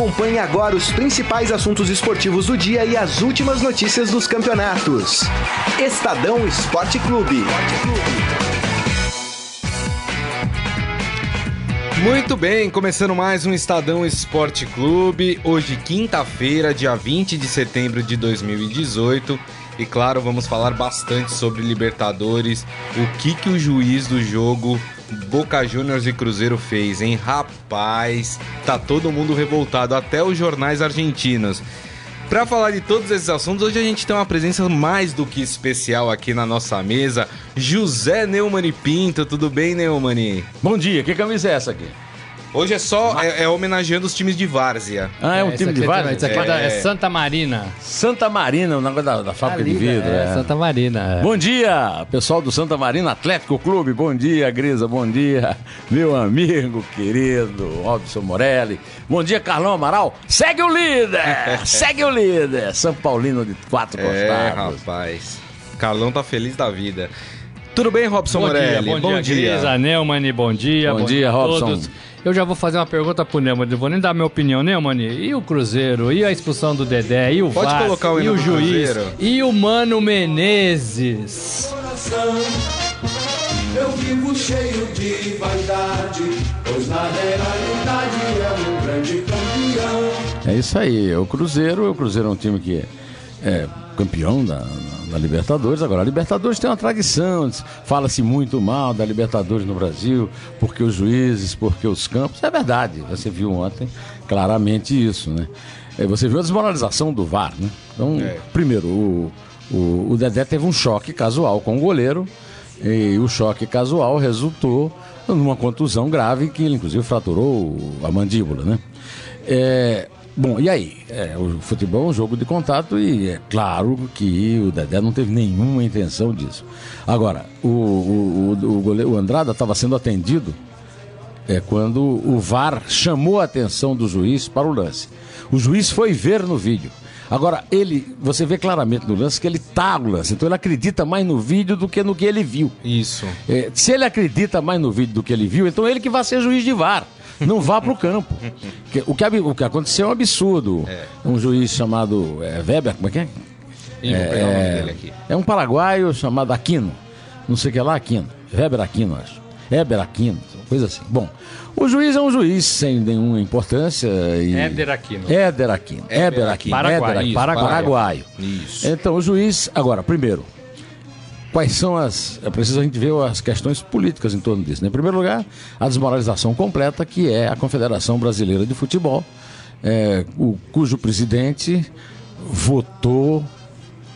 Acompanhe agora os principais assuntos esportivos do dia e as últimas notícias dos campeonatos. Estadão Esporte Clube. Muito bem, começando mais um Estadão Esporte Clube. Hoje, quinta-feira, dia 20 de setembro de 2018. E claro, vamos falar bastante sobre Libertadores, o que, que o juiz do jogo Boca Juniors e Cruzeiro fez, hein? Rapaz, tá todo mundo revoltado, até os jornais argentinos. Para falar de todos esses assuntos, hoje a gente tem uma presença mais do que especial aqui na nossa mesa. José Neumani Pinto, tudo bem, Neumani? Bom dia, que camisa é essa aqui? Hoje é só é, é homenageando os times de várzea. Ah, é um É, time de aqui várzea? Esse aqui é, da- é Santa Marina. Santa Marina, o negócio da, da fábrica de vidro. É, é. Santa Marina. é. Bom dia, pessoal do Santa Marina Atlético Clube. Bom dia, Grisa. Bom dia, meu amigo querido Robson Morelli. Bom dia, Carlão Amaral. Segue o líder! segue o líder! São Paulino de quatro É, costados. rapaz. Carlão tá feliz da vida. Tudo bem, Robson Bom Morelli? dia, bom, dia, Grisa, Neumann, bom dia. Bom dia, a Robson. todos. Eu já vou fazer uma pergunta pro Neumann, não vou nem dar minha opinião, Neumann. E o Cruzeiro? E a expulsão do Dedé? E o Pode VAR? colocar o E o juiz? Cruzeiro. E o Mano Menezes? Eu vivo cheio de vaidade, pois na realidade é um grande campeão. É isso aí. O Cruzeiro, o Cruzeiro é um time que é campeão da, da Libertadores. Agora, a Libertadores tem uma tradição. Fala-se muito mal da Libertadores no Brasil, porque os juízes, porque os campos. É verdade. Você viu ontem claramente isso, né? É, Você viu a desmoralização do VAR, né? Então, É. primeiro, o, o, o Dedé teve um choque casual com o goleiro. E o choque casual resultou numa contusão grave que ele, inclusive, fraturou a mandíbula, né? É, bom, e aí? É, o futebol é um jogo de contato e é claro que o Dedé não teve nenhuma intenção disso. Agora, o, o, o, o, goleiro, o Andrada estava sendo atendido é quando o VAR chamou a atenção do juiz para o lance. O juiz foi ver no vídeo. Agora, ele, você vê claramente no lance que ele tá no lance, então ele acredita mais no vídeo do que no que ele viu. Isso. É, se ele acredita mais no vídeo do que ele viu, então ele que vai ser juiz de VAR. Não vá para o campo. O que, o que aconteceu é um absurdo. Um juiz chamado é, Weber, como é que é? Ih, vou pegar o nome dele aqui. É um paraguaio chamado Aquino. Não sei o que lá, Aquino. Weber Aquino, acho. Weber Aquino, coisa assim. Bom, o juiz é um juiz sem nenhuma importância. E... Éder Aquino. Éder Aquino. Éder Aquino. Paraguai, Éder Aquino. Paraguaio. Isso. Então, o juiz. Agora, primeiro, quais são as. É preciso a gente ver as questões políticas em torno disso. né? Em primeiro lugar, a desmoralização completa, que é a Confederação Brasileira de Futebol, é, o, cujo presidente votou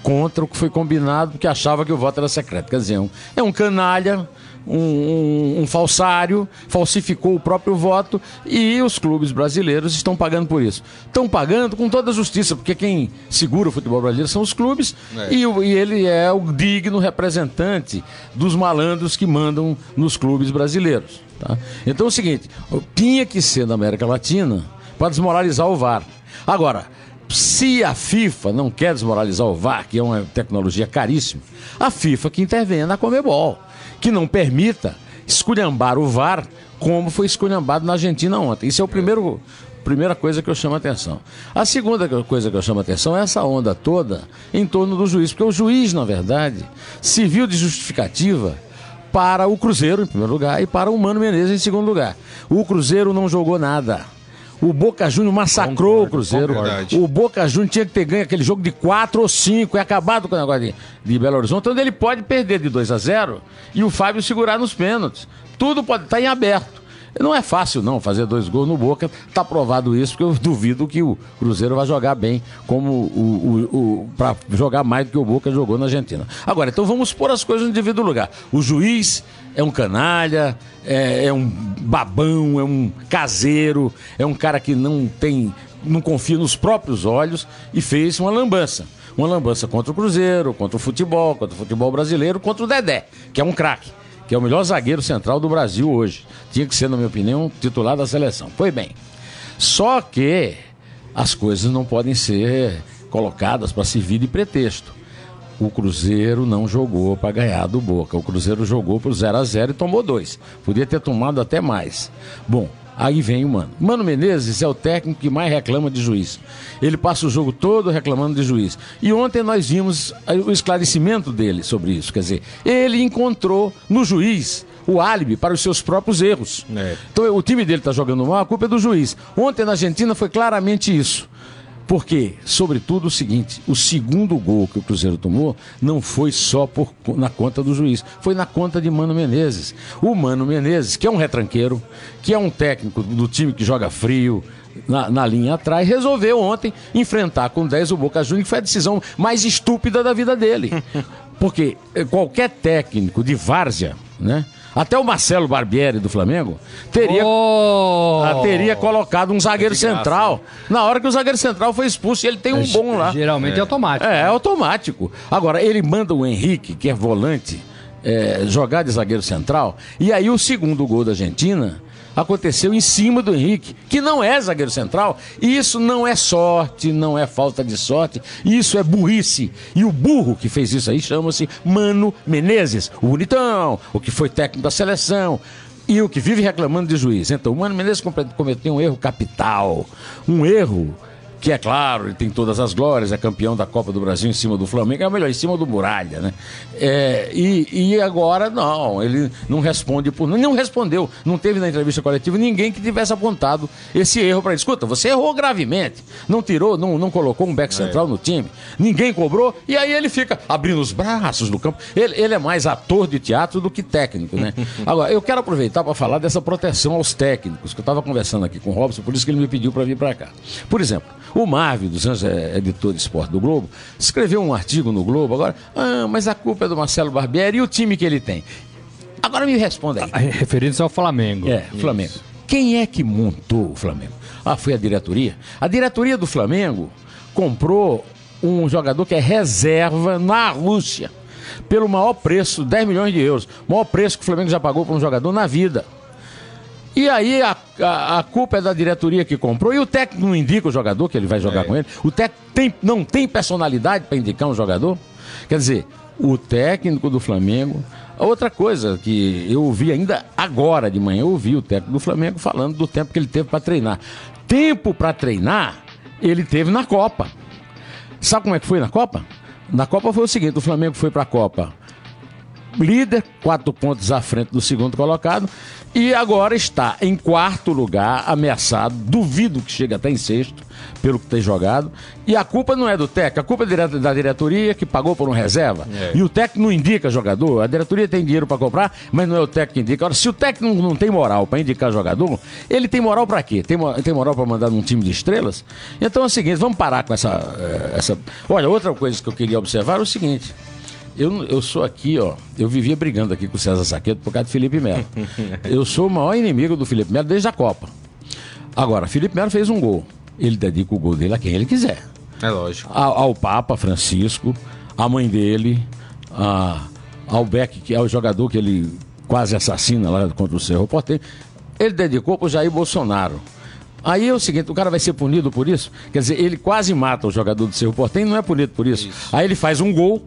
contra o que foi combinado, porque achava que o voto era secreto. Quer dizer, um- é um canalha, um, um- um falsário, falsificou o próprio voto e os clubes brasileiros estão pagando por isso. Estão pagando com toda a justiça, porque quem segura o futebol brasileiro são os clubes É. e, e ele é o digno representante dos malandros que mandam nos clubes brasileiros. tá? Então é o seguinte, tinha que ser na América Latina para desmoralizar o VAR. Agora, se a FIFA não quer desmoralizar o VAR, que é uma tecnologia caríssima, a FIFA que intervenha na Comebol, que não permita esculhambar o VAR como foi esculhambado na Argentina ontem. Isso é o primeiro primeira coisa que eu chamo a atenção. A segunda coisa que eu chamo a atenção é essa onda toda em torno do juiz, porque o juiz, na verdade, serviu de justificativa para o Cruzeiro, em primeiro lugar, e para o Mano Menezes, em segundo lugar. O Cruzeiro não jogou nada. O Boca Júnior massacrou o Cruzeiro. concordo. O Boca Júnior tinha que ter ganho aquele jogo de 4 ou 5 e acabado com o negócio de, de Belo Horizonte, onde ele pode perder de 2 a 0 e o Fábio segurar nos pênaltis. Tudo pode estar em aberto. Não é fácil, não, fazer dois gols no Boca. Tá provado isso, porque eu duvido que o Cruzeiro vai jogar bem, como o, o, o para jogar mais do que o Boca jogou na Argentina. Agora, então vamos pôr as coisas no devido lugar. O juiz é um canalha, é, é um babão, é um caseiro, é um cara que não tem, não confia nos próprios olhos e fez uma lambança. Uma lambança contra o Cruzeiro, contra o futebol, contra o futebol brasileiro, contra o Dedé, que é um craque que é o melhor zagueiro central do Brasil hoje. Tinha que ser, na minha opinião, titular da seleção. Foi bem. Só que as coisas não podem ser colocadas para servir de pretexto. O Cruzeiro não jogou para ganhar do Boca. O Cruzeiro jogou por 0 a 0 e tomou dois. Podia ter tomado até mais. Bom, Aí vem o Mano. Mano Menezes é o técnico que mais reclama de juiz. Ele passa o jogo todo reclamando de juiz. E ontem nós vimos eh, o esclarecimento dele sobre isso. Quer dizer, ele encontrou no juiz o álibi para os seus próprios erros. É. Então o time dele está jogando mal, a culpa é do juiz. Ontem na Argentina foi claramente isso. Porque, sobretudo, o seguinte: o segundo gol que o Cruzeiro tomou não foi só por, na conta do juiz, foi na conta de Mano Menezes. O Mano Menezes, que é um retranqueiro, que é um técnico do time que joga frio, na, na linha atrás, resolveu ontem enfrentar com 10 o Boca Juniors, que foi a decisão mais estúpida da vida dele. Porque eh, qualquer técnico de várzea, né? Até o Marcelo Barbieri do Flamengo teria Oh! ah, teria colocado um zagueiro central. Na hora que o zagueiro central foi expulso, e ele tem um bom lá. Geralmente é, automático. É, é automático. Agora, ele manda o Henrique, que é volante, é, jogar de zagueiro central. E aí o segundo gol da Argentina aconteceu em cima do Henrique, que não é zagueiro central. E isso não é sorte, não é falta de sorte. Isso é burrice. E o burro que fez isso aí chama-se Mano Menezes, o bonitão, o que foi técnico da seleção. E o que vive reclamando de juiz. Então, o Mano Menezes come- cometeu um erro capital. Um erro que é claro, ele tem todas as glórias, é campeão da Copa do Brasil em cima do Flamengo, é melhor, em cima do Muralha, né? É, e, e agora não, ele não responde por. Não respondeu, não teve na entrevista coletiva ninguém que tivesse apontado esse erro para ele. Escuta, você errou gravemente, não tirou, não, não colocou um back central no time, ninguém cobrou, e aí ele fica abrindo os braços no campo. Ele, ele é mais ator de teatro do que técnico, né? Agora, eu quero aproveitar para falar dessa proteção aos técnicos, que eu estava conversando aqui com o Robson, por isso que ele me pediu para vir para cá. Por exemplo, o Marvin dos Anjos, é editor de esporte do Globo, escreveu um artigo no Globo agora, ah, mas a culpa é do Marcelo Barbieri e o time que ele tem. Agora me responda aí. Referindo-se ao Flamengo. É, Flamengo. Quem é que montou o Flamengo? Ah, foi a diretoria. A diretoria do Flamengo comprou um jogador que é reserva na Rússia pelo maior preço, 10 milhões de euros. O maior preço que o Flamengo já pagou para um jogador na vida. E aí a, a, a culpa é da diretoria que comprou e o técnico não indica o jogador que ele vai jogar com ele. O técnico tem, não tem personalidade para indicar um jogador. Quer dizer, o técnico do Flamengo. Outra coisa que eu ouvi ainda agora de manhã, eu ouvi o técnico do Flamengo falando do tempo que ele teve para treinar. Tempo para treinar, ele teve na Copa. Sabe como é que foi na Copa? Na Copa foi o seguinte: o Flamengo foi para a Copa líder, quatro pontos à frente do segundo colocado, e agora está em quarto lugar, ameaçado. Duvido que chegue até em sexto, pelo que tem jogado. E a culpa não é do técnico, a culpa é da diretoria que pagou por um reserva. E o técnico não indica jogador. A diretoria tem dinheiro para comprar, mas não é o técnico que indica. Ora, se o técnico não tem moral para indicar jogador, ele tem moral para quê? Tem, tem moral para mandar num time de estrelas? Então é o seguinte, vamos parar com essa, eh, essa. Olha, outra coisa que eu queria observar é o seguinte. Eu, eu sou aqui, ó. Eu vivia brigando aqui com o César Saqueto por causa de Felipe Melo. Eu sou o maior inimigo do Felipe Melo desde a Copa. Agora, Felipe Melo fez um gol. Ele dedica o gol dele a quem ele quiser. É lógico. Ao, ao Papa Francisco, à mãe dele, a, ao Beck, que é o jogador que ele quase assassina lá contra o Cerro Porteiro. Ele dedicou para o Jair Bolsonaro. Aí é o seguinte, o cara vai ser punido por isso? Quer dizer, ele quase mata o jogador do Cerro Porteiro e não é punido por isso. Aí ele faz um gol,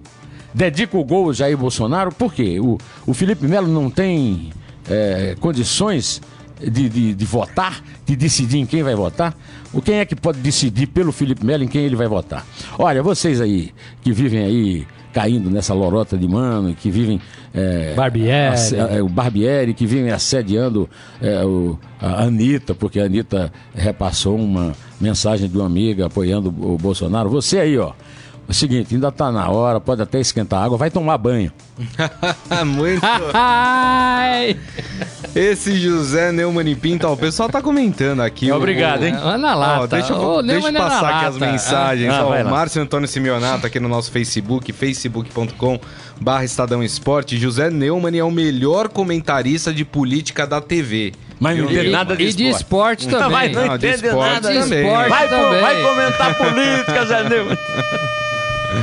dedica o gol ao Jair Bolsonaro, por quê? O, o Felipe Melo não tem é, condições de, de, de votar, de decidir em quem vai votar? O quem é que pode decidir pelo Felipe Melo em quem ele vai votar? Olha, vocês aí que vivem aí caindo nessa lorota de mano, que vivem. É, Barbieri. é, o Barbieri, que vivem assediando é, o, a Anitta, porque a Anitta repassou uma mensagem de uma amiga apoiando o Bolsonaro. Você aí, ó. É o seguinte, ainda tá na hora, pode até esquentar água, vai tomar banho. Muito. Ai! Esse José Neumann e Pinto, ó, o pessoal tá comentando aqui. o- Obrigado, hein? É na lata. Ó, deixa eu, Ô, deixa eu passar aqui as mensagens. Ah, Ó, vai o lá. Márcio Antônio Simeonato aqui no nosso Facebook, facebook.com barra Estadão Esporte. José Neumann é o melhor comentarista de política da TV. Mas não entende nada de E de esporte também. Mas não, Não, de entende esporte nada. também. Vai, Esporte co- também. vai comentar política, Zé Neumann.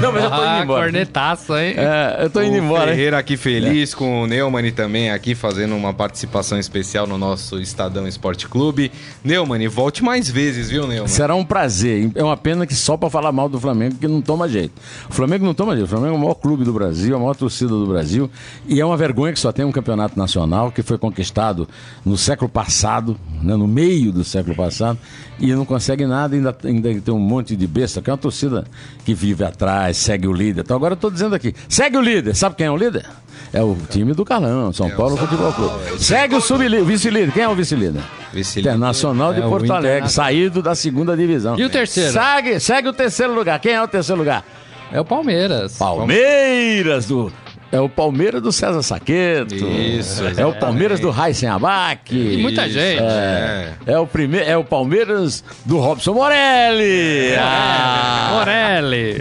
Não, mas eu tô indo Ah, embora. cornetaço, hein? É, eu tô indo o embora. hein? Ferreira aqui feliz, com o Neumann também aqui fazendo uma participação especial no nosso Estadão Esporte Clube. Neumann, volte mais vezes, viu, Neumann? Será um prazer. É uma pena que só pra falar mal do Flamengo que não toma jeito. O Flamengo não toma jeito. O Flamengo é o maior clube do Brasil, a maior torcida do Brasil. E é uma vergonha que só tem um campeonato nacional que foi conquistado no século passado, né, no meio do século passado, e não consegue nada. Ainda, ainda tem um monte de besta, que é uma torcida que vive atrás, segue o líder. Então agora eu tô dizendo aqui: segue o líder. Sabe quem é o líder? É o time do Carlão, São Paulo Futebol Clube. Segue o sublíder, o vice-líder. Quem é o vice-líder? Vice-líder. Internacional de É Porto Alegre, saído da segunda divisão. E o terceiro? Segue, segue o terceiro lugar. Quem é o terceiro lugar? É o Palmeiras. Palmeiras do. É o Palmeiras do César Saqueto. Isso, É o Palmeiras do Raíssen Abac. E muita gente. É. É o primeiro, é o Palmeiras do Robson Morelli. Ah. Morelli.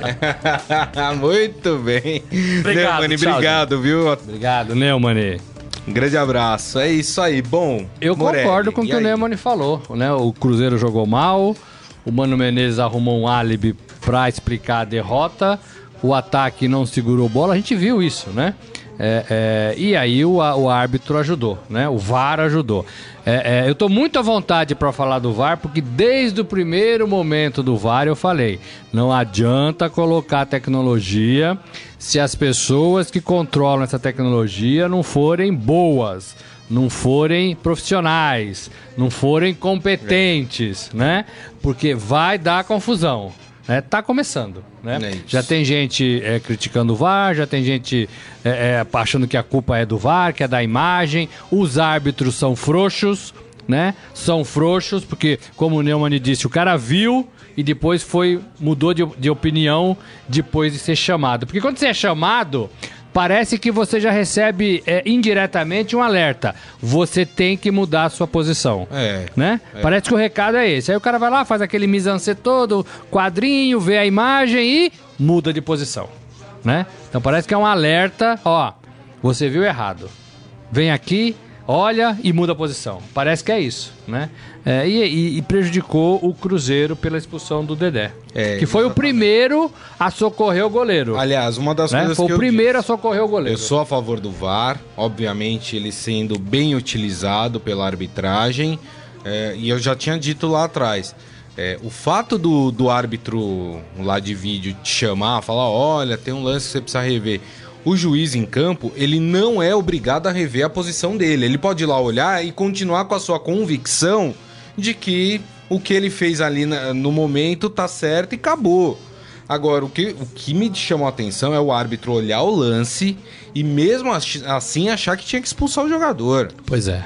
Muito bem. Obrigado, Neumann, tchau, obrigado, viu? Obrigado, Neumann. Um grande abraço. É isso aí. Bom, Eu Morelli, concordo com o que o aí? Neumann falou, né? O Cruzeiro jogou mal, o Mano Menezes arrumou um álibi pra explicar a derrota, o ataque não segurou bola, a gente viu isso, né? É, é, e aí o, o árbitro ajudou, né? O VAR ajudou. É, é, eu tô muito à vontade para falar do VAR, porque desde o primeiro momento do VAR eu falei: não adianta colocar tecnologia se as pessoas que controlam essa tecnologia não forem boas não forem profissionais, não forem competentes, né? Porque vai dar confusão. Né? Tá começando, né? É já tem gente é, criticando o VAR, já tem gente é, é, achando que a culpa é do VAR, que é da imagem. Os árbitros são frouxos, né? São frouxos, porque, como o Neumann disse, o cara viu e depois foi mudou de, de opinião depois de ser chamado. Porque quando você é chamado, parece que você já recebe é, indiretamente um alerta. Você tem que mudar a sua posição. É. Né? Parece que o recado é esse. Aí o cara vai lá, faz aquele mise-en-scène todo, quadrinho, vê a imagem e muda de posição. Né? Então parece que é um alerta, ó, você viu errado. Vem aqui, olha e muda a posição. Parece que é isso, né? É, e, e- prejudicou o Cruzeiro pela expulsão do Dedé. É, que foi o primeiro a socorrer o goleiro. Aliás, uma das né? coisas Foi que o eu primeiro a socorrer o goleiro. Eu sou a favor do VAR, obviamente ele sendo bem utilizado pela arbitragem, é, e eu já tinha dito lá atrás. é, o fato do, do árbitro lá de vídeo te chamar, falar: olha, tem um lance que você precisa rever. O juiz em campo, ele não é obrigado a rever a posição dele. Ele pode ir lá olhar e continuar com a sua convicção de que o que ele fez ali no momento tá certo e acabou. Agora, o que, o que me chamou a atenção é o árbitro olhar o lance e mesmo assim achar que tinha que expulsar o jogador. Pois é.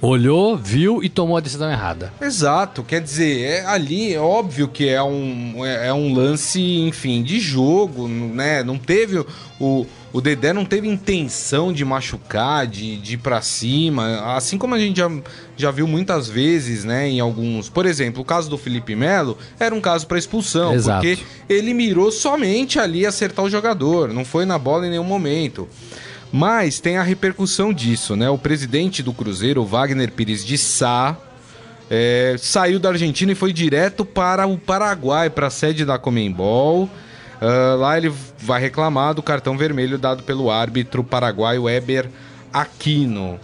Olhou, viu e tomou a decisão errada. Exato, quer dizer, é, ali é óbvio que é um, é, é um lance, enfim, de jogo, né? Não teve. O, o Dedé não teve intenção de machucar, de, de ir pra cima. Assim como a gente já, já viu muitas vezes, né? Em alguns. Por exemplo, o caso do Felipe Melo era um caso pra expulsão, Exato. porque ele mirou somente ali acertar o jogador, não foi na bola em nenhum momento. Mas tem a repercussão disso, né? O presidente do Cruzeiro, o Wagner Pires de Sá, é, saiu da Argentina e foi direto para o Paraguai, para a sede da Comembol. Ah, lá ele vai reclamar do cartão vermelho dado pelo árbitro paraguaio Weber Aquino.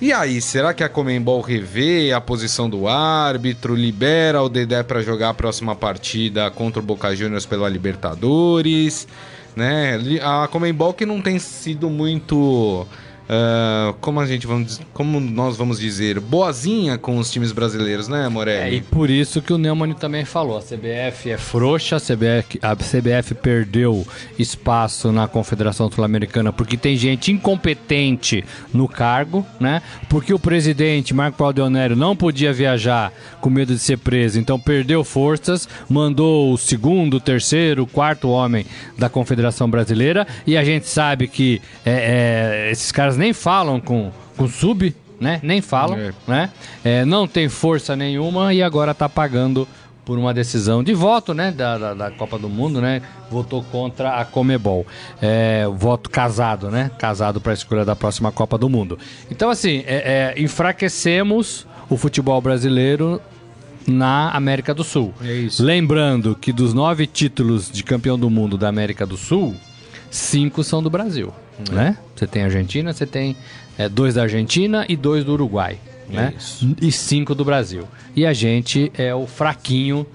E aí, será que a Comembol revê a posição do árbitro, libera o Dedé para jogar a próxima partida contra o Boca Juniors pela Libertadores? Né? A Comembol que não tem sido muito. Ah, como a gente vamos, como nós vamos dizer, boazinha com os times brasileiros, né, É, e Morelli? por isso que o Neumann também falou. A CBF é frouxa, a CBF, a CBF perdeu espaço na Confederação Sul-Americana porque tem gente incompetente no cargo, né? Porque o presidente, Marco Paulo Deonério, não podia viajar com medo de ser preso, então perdeu forças, mandou o segundo, terceiro, quarto homem da Confederação Brasileira e a gente sabe que é, é, esses caras nem falam com, com sub, né? Nem falam É. né? É, não tem força nenhuma e agora tá pagando por uma decisão de voto, né? Da, da, da Copa do Mundo, né? Votou contra a Comebol. É, voto casado, né? Casado para a escolha da próxima Copa do Mundo. Então, assim, é, é, enfraquecemos o futebol brasileiro na América do Sul. É. Lembrando que dos nove títulos de campeão do mundo da América do Sul, cinco são do Brasil, Né? Você tem Argentina, você tem é, dois da Argentina e dois do Uruguai, né? É isso. E cinco do Brasil. E a gente é o fraquinho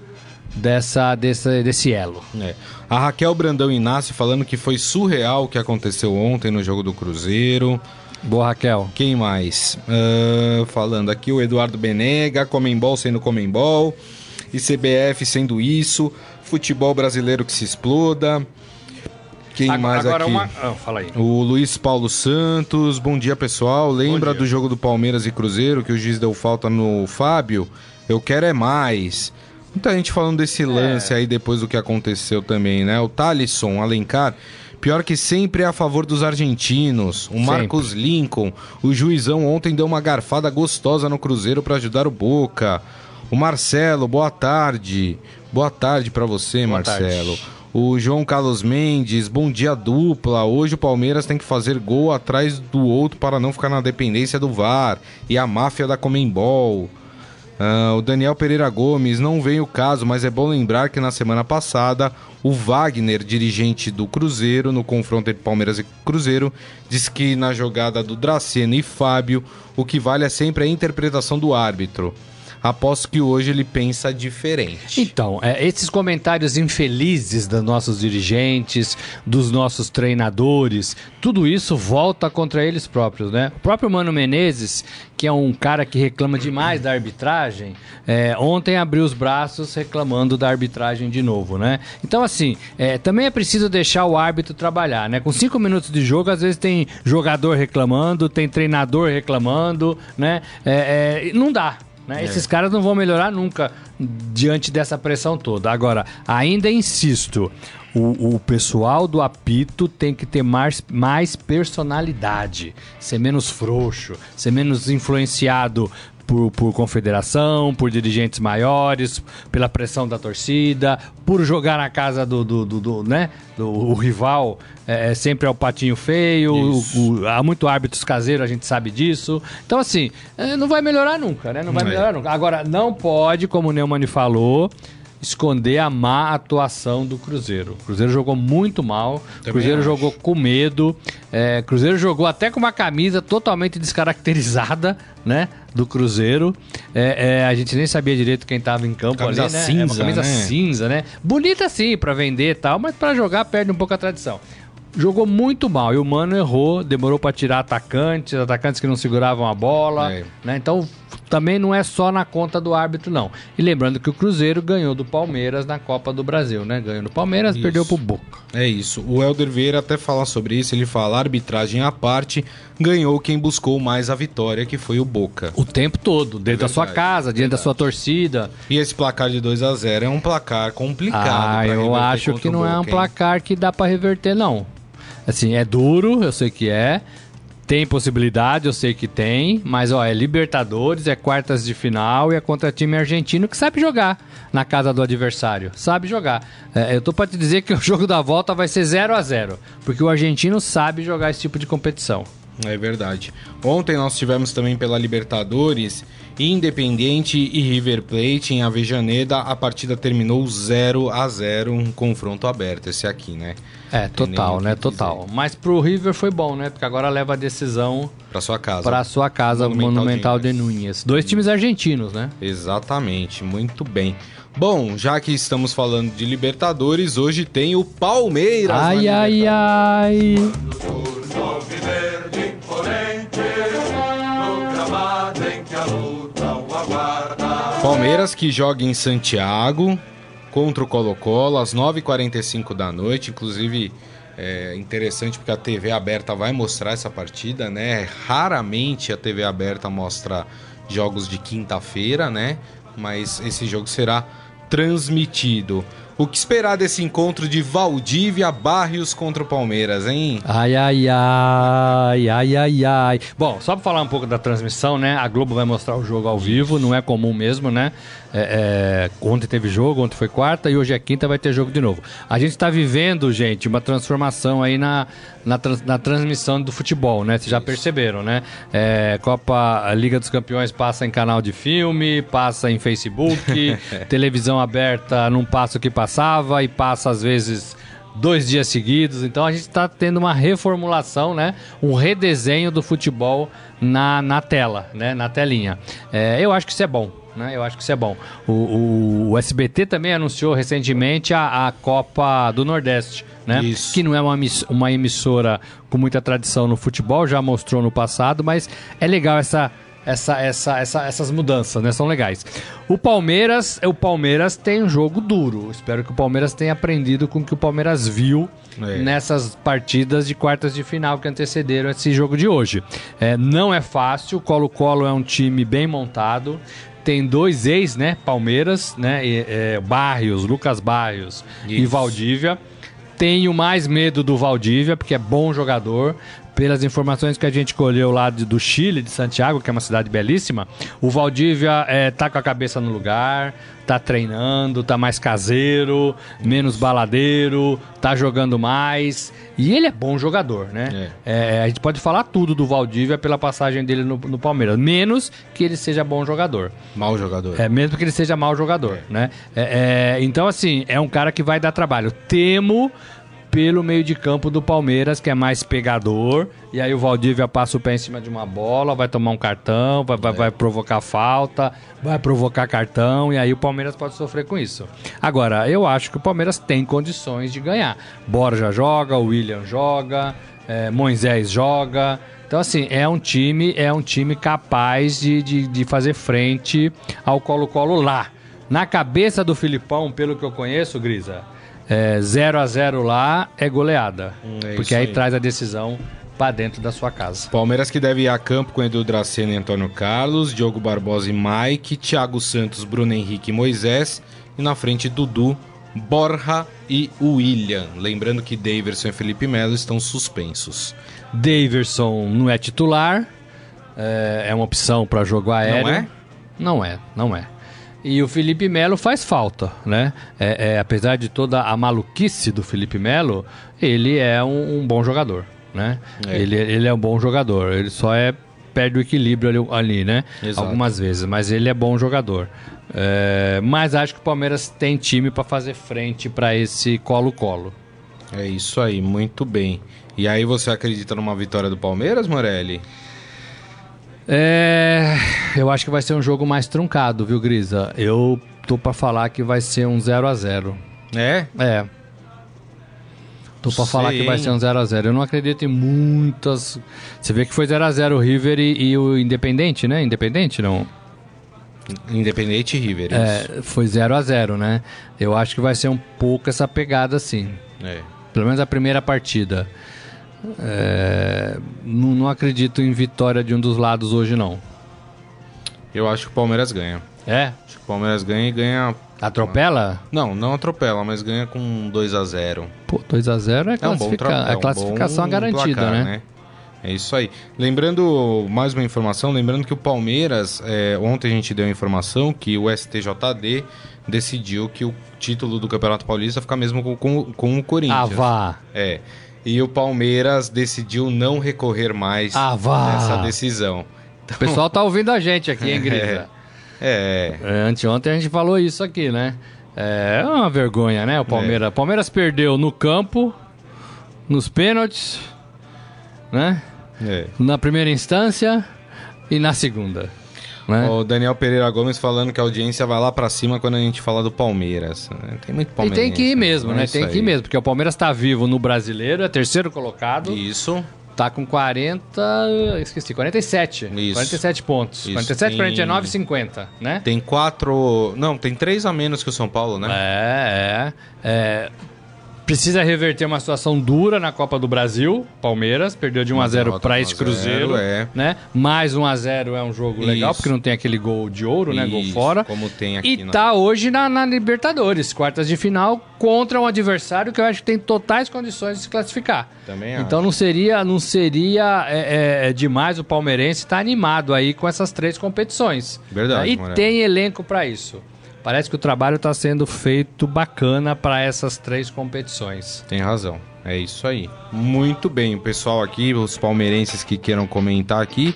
dessa, dessa, desse elo. É. A Raquel Brandão Inácio falando que foi surreal o que aconteceu ontem no jogo do Cruzeiro. Boa, Raquel. Quem mais? Ah, falando aqui o Eduardo Benega, Comembol sendo Comembol, e CBF sendo isso, futebol brasileiro que se exploda. Quem mais Agora aqui? uma... Ah, fala aí. O Luiz Paulo Santos, bom dia pessoal. Lembra dia. do jogo do Palmeiras e Cruzeiro que o juiz deu falta no Fábio? Eu quero é mais. Muita gente falando desse lance aí depois do que aconteceu também, né? O Thalisson Alencar, pior que sempre é a favor dos argentinos. O Marcos Lincoln, o juizão ontem deu uma garfada gostosa no Cruzeiro para ajudar o Boca. O Marcelo, boa tarde. Boa tarde para você, Boa Marcelo. tarde. O João Carlos Mendes, bom dia dupla. Hoje o Palmeiras tem que fazer gol atrás do outro para não ficar na dependência do VAR e a máfia da Comembol. Ah, o Daniel Pereira Gomes, não vem o caso, mas é bom lembrar que na semana passada o Wagner, dirigente do Cruzeiro, no confronto entre Palmeiras e Cruzeiro, disse que na jogada do Dracena e Fábio, o que vale é sempre a interpretação do árbitro. Aposto que hoje ele pensa diferente. Então, é, esses comentários infelizes dos nossos dirigentes, dos nossos treinadores, tudo isso volta contra eles próprios, né? O próprio Mano Menezes, que é um cara que reclama demais da arbitragem, é, ontem abriu os braços reclamando da arbitragem de novo, né? Então, assim, é, também é preciso deixar o árbitro trabalhar, né? Com cinco minutos de jogo, às vezes tem jogador reclamando, tem treinador reclamando, né? É, é, não dá, né? Esses caras não vão melhorar nunca diante dessa pressão toda. Agora, ainda insisto, o, o pessoal do apito tem que ter mais, mais personalidade, ser menos frouxo, ser menos influenciado por, por confederação, por dirigentes maiores, pela pressão da torcida, por jogar na casa do, do, do- do, né? do o rival é, é sempre é o patinho feio, o- o- há muito árbitros caseiros, a gente sabe disso. Então, assim, é, não vai melhorar nunca, né? Não vai É. melhorar nunca. Agora, não pode, como o Neumann falou, esconder a má atuação do Cruzeiro. O Cruzeiro jogou muito mal, o Cruzeiro acho. jogou com medo, é, Cruzeiro jogou até com uma camisa totalmente descaracterizada, né? Do Cruzeiro. É, é, a gente nem sabia direito quem tava em campo Camisa ali, né? é cinza, uma camisa né? cinza, né? Bonita sim pra vender e tal, mas pra jogar perde um pouco a tradição. Jogou muito mal e o Mano errou, demorou pra tirar atacantes, atacantes que não seguravam a bola, É. né? Então também não é só na conta do árbitro não. E lembrando que o Cruzeiro ganhou do Palmeiras na Copa do Brasil, né? Ganhou do Palmeiras, Isso. perdeu pro Boca. É isso. O Helder Vieira até fala sobre isso. Ele fala: arbitragem à parte, ganhou quem buscou mais a vitória, que foi o Boca. O tempo todo, dentro da sua casa, diante da sua torcida. E esse placar de 2 a 0 é um placar complicado. Ah, eu acho que não é um Boca, hein? placar que dá pra reverter, não. Assim, é duro, eu sei que é. Tem possibilidade, eu sei que tem. Mas, ó, é Libertadores, é quartas de final e é contra time argentino que sabe jogar na casa do adversário. Sabe jogar. É, eu tô pra te dizer que o jogo da volta vai ser 0 a 0 Porque o argentino sabe jogar esse tipo de competição. É verdade. Ontem nós tivemos também pela Libertadores Independiente e River Plate em Avejaneda. A partida terminou 0 a 0 um confronto aberto esse aqui, né? É, total, né? Total. Mas pro River foi bom, né? Porque agora leva a decisão Pra sua casa. para sua casa, Monumental Monumental, de de Núñez. Dois times argentinos, né? Exatamente, muito bem. Bom, já que estamos falando de Libertadores, hoje tem o Palmeiras. na Ai, ai, ai. Verde Palmeiras que joga em Santiago contra o Colo-Colo às 9h45 da noite. Inclusive, é interessante porque a TV aberta vai mostrar essa partida, né? Raramente a TV aberta mostra jogos de quinta-feira, né? Mas esse jogo será transmitido. O que esperar desse encontro de Valdívia Barrios contra o Palmeiras, hein? Ai, ai, ai, ai, ai, ai. Bom, só pra falar um pouco da transmissão, né? A Globo vai mostrar o jogo ao vivo, não é comum mesmo, né? É, é, ontem teve jogo, ontem foi quarta e hoje é quinta, vai ter jogo de novo. A gente está vivendo, gente, uma transformação aí na, na, trans- na transmissão do futebol, né? Vocês já perceberam, né? É, Copa Liga dos Campeões passa em canal de filme, passa em Facebook, televisão aberta não passa o que passava e passa às vezes dois dias seguidos. Então a gente está tendo uma reformulação, né? Um redesenho do futebol na, na tela, né? Na telinha. É, eu acho que isso é bom. Né? Eu acho que isso é bom. O, o- o SBT também anunciou recentemente a, a Copa do Nordeste, né? Isso. Que não é uma, uma emissora com muita tradição no futebol, já mostrou no passado, mas é legal essa, essa, essa, essa- essas mudanças, né? São legais. O Palmeiras, o Palmeiras tem um jogo duro. Espero que o Palmeiras tenha aprendido com o que o Palmeiras viu É. nessas partidas de quartas de final que antecederam esse jogo de hoje. É, não é fácil. O Colo-Colo é um time bem montado. Tem dois ex, né? Palmeiras, né? e, é, Barrios, Lucas Barrios e Isso. Valdívia. Tenho mais medo do Valdívia, porque é bom jogador. Pelas informações que a gente colheu lá de- do Chile, de Santiago, que é uma cidade belíssima, o Valdívia é, tá com a cabeça no lugar, tá treinando, tá mais caseiro, menos baladeiro, tá jogando mais. E ele é bom jogador, né? É, a gente pode falar tudo do Valdívia pela passagem dele no, no Palmeiras, menos que ele seja bom jogador. Mau jogador. É, mesmo que ele seja mau jogador, né? É, é, então, assim, é um cara que vai dar trabalho. Temo pelo meio de campo do Palmeiras, que é mais pegador. E aí o Valdívia passa o pé em cima de uma bola, vai tomar um cartão, vai, vai, vai provocar falta, vai provocar cartão, e aí o Palmeiras pode sofrer com isso. Agora, eu acho que o Palmeiras tem condições de ganhar. Borja joga, o William joga, é, Moisés joga. Então, assim, é um time, é um time capaz de, de, de fazer frente ao Colo-Colo lá. Na cabeça do Filipão, pelo que eu conheço, Grisa, é 0 a 0 lá é goleada. é porque aí, aí. traz a decisão pra dentro da sua casa. Palmeiras que deve ir a campo com Edu Dracena e Antônio Carlos, Diogo Barbosa e Mike, Thiago Santos, Bruno Henrique e Moisés, e na frente Dudu, Borja e William. Lembrando que Daverson e Felipe Melo estão suspensos. Daverson não é titular, é, é uma opção para jogo aéreo. é? Não é, não é. E o Felipe Melo faz falta, né? É, é, apesar de toda a maluquice do Felipe Melo, ele é um, um bom jogador, né? É. Ele, ele é um bom jogador, ele só é perde o equilíbrio ali, ali, né? Exato. Algumas vezes, mas ele é bom jogador. É, mas acho que o Palmeiras tem time para fazer frente para esse colo-colo. É isso aí, muito bem. E aí você acredita numa vitória do Palmeiras, Morelli? É, eu acho que vai ser um jogo mais truncado, viu, Grisa? Eu tô pra falar que vai ser um 0 a 0 É? É. Tô pra Sei, falar que vai ser um 0 a 0 Eu não acredito em muitas. Você vê que foi 0 a 0 o River e, e o Independente, né? Independente, não? Independente e River. É, foi 0 a 0 né? Eu acho que vai ser um pouco essa pegada assim. É. Pelo menos a primeira partida. É, não, não acredito em vitória de um dos lados hoje, não. Eu acho que o Palmeiras ganha. É? Acho que o Palmeiras ganha e ganha. Atropela? Não, não atropela, mas ganha com 2 a 0 Pô, 2x0 é, É um classifica... é é um classificação bom garantida, placar, né? É isso aí. Lembrando, mais uma informação, lembrando que o Palmeiras, é, ontem a gente deu a informação que o STJD decidiu que o título do Campeonato Paulista fica mesmo com, com, com o Corinthians. Ah, vá. É. E o Palmeiras decidiu não recorrer mais Ah, nessa decisão. O pessoal tá ouvindo a gente aqui, hein, Grisa? É. É, anteontem a gente falou isso aqui, né? É uma vergonha, né, o Palmeiras. O Palmeiras perdeu no campo, nos pênaltis, né? é. Na primeira instância e na segunda. Né? O Daniel Pereira Gomes falando que a audiência vai lá pra cima quando a gente fala do Palmeiras. Tem muito E Palmeiras. tem que ir mesmo, né? Tem que ir ir mesmo, porque o Palmeiras tá vivo no brasileiro, é terceiro colocado. Isso. Tá com 40. Esqueci, 47. Isso. 47 pontos. Isso. 47, Tem- 49 e 50, né? Tem quatro. Não, tem três a menos que o São Paulo, né? É, é. é. Precisa reverter uma situação dura na Copa do Brasil. Palmeiras perdeu de 1 a 0 derrota para 1 a esse 0, Cruzeiro, é. né? Mais 1 a 0 é um jogo legal Isso. porque não tem aquele gol de ouro, né? Gol Isso, fora. como tem aqui E na- tá hoje na, na Libertadores, quartas de final contra um adversário que eu acho que tem totais condições de se classificar. Também Então não seria, não seria é, é, demais o palmeirense estar animado aí com essas três competições. Verdade, E tem elenco para isso. Parece que o trabalho está sendo feito bacana para essas três competições. Tem razão. É isso aí. Muito bem, o pessoal aqui, os palmeirenses que queiram comentar aqui,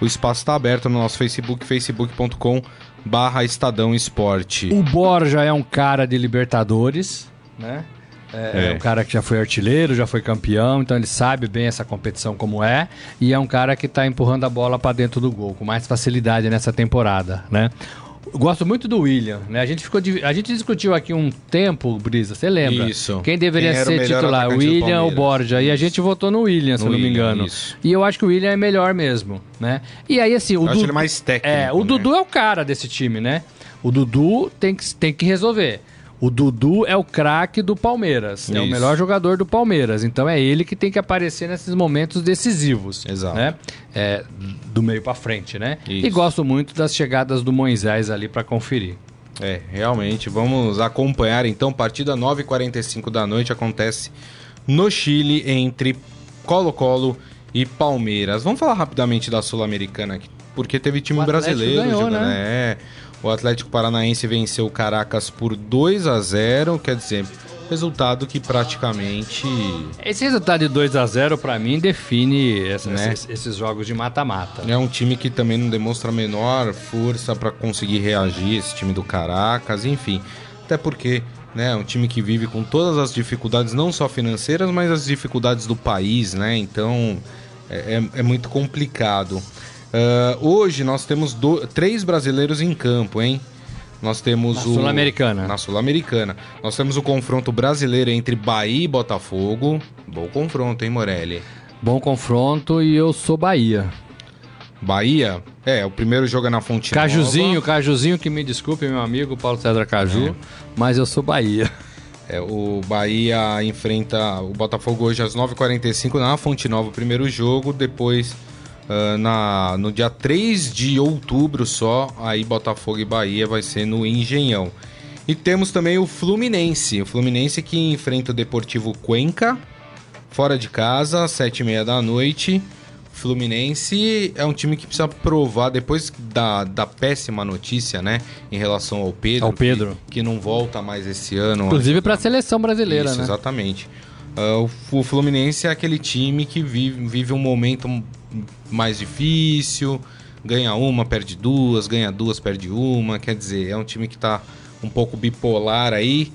o espaço está aberto no nosso Facebook, facebook.com barra Estadão Esporte. O Borja é um cara de Libertadores, né? É, É. um cara que já foi artilheiro, já foi campeão, então ele sabe bem essa competição como é. E é um cara que está empurrando a bola para dentro do gol com mais facilidade nessa temporada, né? Gosto muito do William, né? A gente ficou a gente discutiu aqui um tempo, Brisa, você lembra? Isso. Quem deveria Quem ser titular, William ou? Borja? E a gente votou no William, se No não me William, engano. isso. E eu acho que o William é melhor mesmo, né? E aí assim, o Dudu- ele mais técnico, É, o né? Dudu é o cara desse time, né? O Dudu tem que, tem que resolver. O Dudu é o craque do Palmeiras. É o Isso. melhor jogador do Palmeiras. Então é ele que tem que aparecer nesses momentos decisivos. Exato. Né? É, do meio pra frente, né? Isso. E gosto muito das chegadas do Moisés ali pra conferir. É, realmente. Vamos acompanhar então. Partida 9h45 da noite acontece no Chile entre Colo-Colo e Palmeiras. Vamos falar rapidamente da Sul-Americana aqui, porque teve time brasileiro ganhou, jogando. né? É. O Atlético Paranaense venceu o Caracas por 2 a 0 quer dizer, resultado que praticamente. Esse resultado de 2 a 0 pra mim define essa- Né? esses, esses jogos de mata-mata. É um time que também não demonstra a menor força para conseguir reagir, esse time do Caracas, enfim. Até porque né, é um time que vive com todas as dificuldades, não só financeiras, mas as dificuldades do país, né? Então é, é- é muito complicado. Ah, hoje nós temos do- três brasileiros em campo, hein? Nós temos Na o. Sul-Americana. Na Sul-Americana. Nós temos o confronto brasileiro entre Bahia e Botafogo. Bom confronto, hein, Morelli? Bom confronto e eu sou Bahia. Bahia, é, o primeiro jogo é na Fonte Cajuzinho, Nova. Cajuzinho que me desculpe, meu amigo Paulo César Caju, mas eu sou Bahia. É, o Bahia enfrenta o Botafogo hoje às 9h45 na Fonte Nova, o primeiro jogo. Depois, ah, na, no dia 3 de outubro só, aí Botafogo e Bahia vai ser no Engenhão. E temos também o Fluminense. O Fluminense que enfrenta o Deportivo Cuenca, fora de casa, às 7h30 da noite. Fluminense é um time que precisa provar, depois da, da péssima notícia, né? Em relação ao Pedro. Ao Pedro. Que, que não volta mais esse ano. Inclusive para a seleção brasileira, Isso, né? exatamente. Ah, o, Fluminense é aquele time que vive, vive um momento mais difícil, ganha uma, perde duas, ganha duas, perde uma. Quer dizer, é um time que tá um pouco bipolar aí.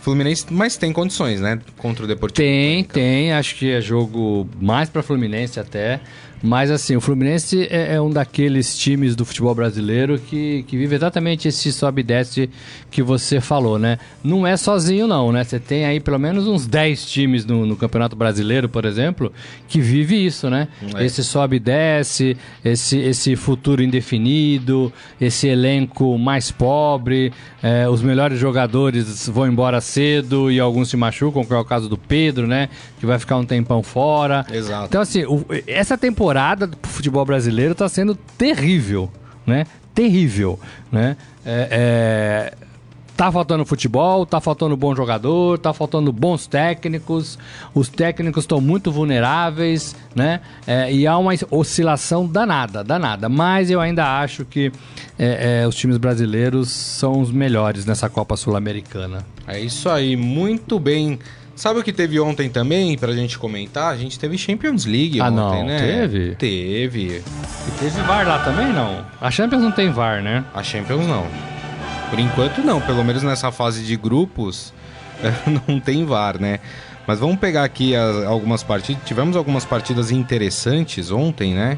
Fluminense, mas tem condições, né? Contra o Deportivo. Tem, tem. Acho que é jogo mais para Fluminense até. Mas assim, o Fluminense é, é um daqueles times do futebol brasileiro que, que vive exatamente esse sobe e desce que você falou, né? Não é sozinho não, né? Você tem aí pelo menos uns 10 times no, no Campeonato Brasileiro, por exemplo, que vive isso, né? É. Esse sobe e desce, esse, esse futuro indefinido, esse elenco mais pobre, é, os melhores jogadores vão embora cedo e alguns se machucam, que é o caso do Pedro, né? Que vai ficar um tempão fora. Exato. Então, assim, o- essa temporada do futebol brasileiro está sendo terrível, né? Terrível, né? É, é, Tá faltando futebol, tá faltando bom jogador, tá faltando bons técnicos. Os técnicos estão muito vulneráveis, né? É, e há uma oscilação danada, danada. Mas eu ainda acho que é, é, os times brasileiros são os melhores nessa Copa Sul-Americana. É isso aí, muito bem. Sabe o que teve ontem também, pra gente comentar? A gente teve Champions League Ah, ontem, não, né? teve? Teve. E teve VAR lá também, não? A Champions não tem VAR, né? A Champions não. Por enquanto não, pelo menos nessa fase de grupos não tem VAR, né? Mas vamos pegar aqui as- algumas partidas. Tivemos algumas partidas interessantes ontem, né?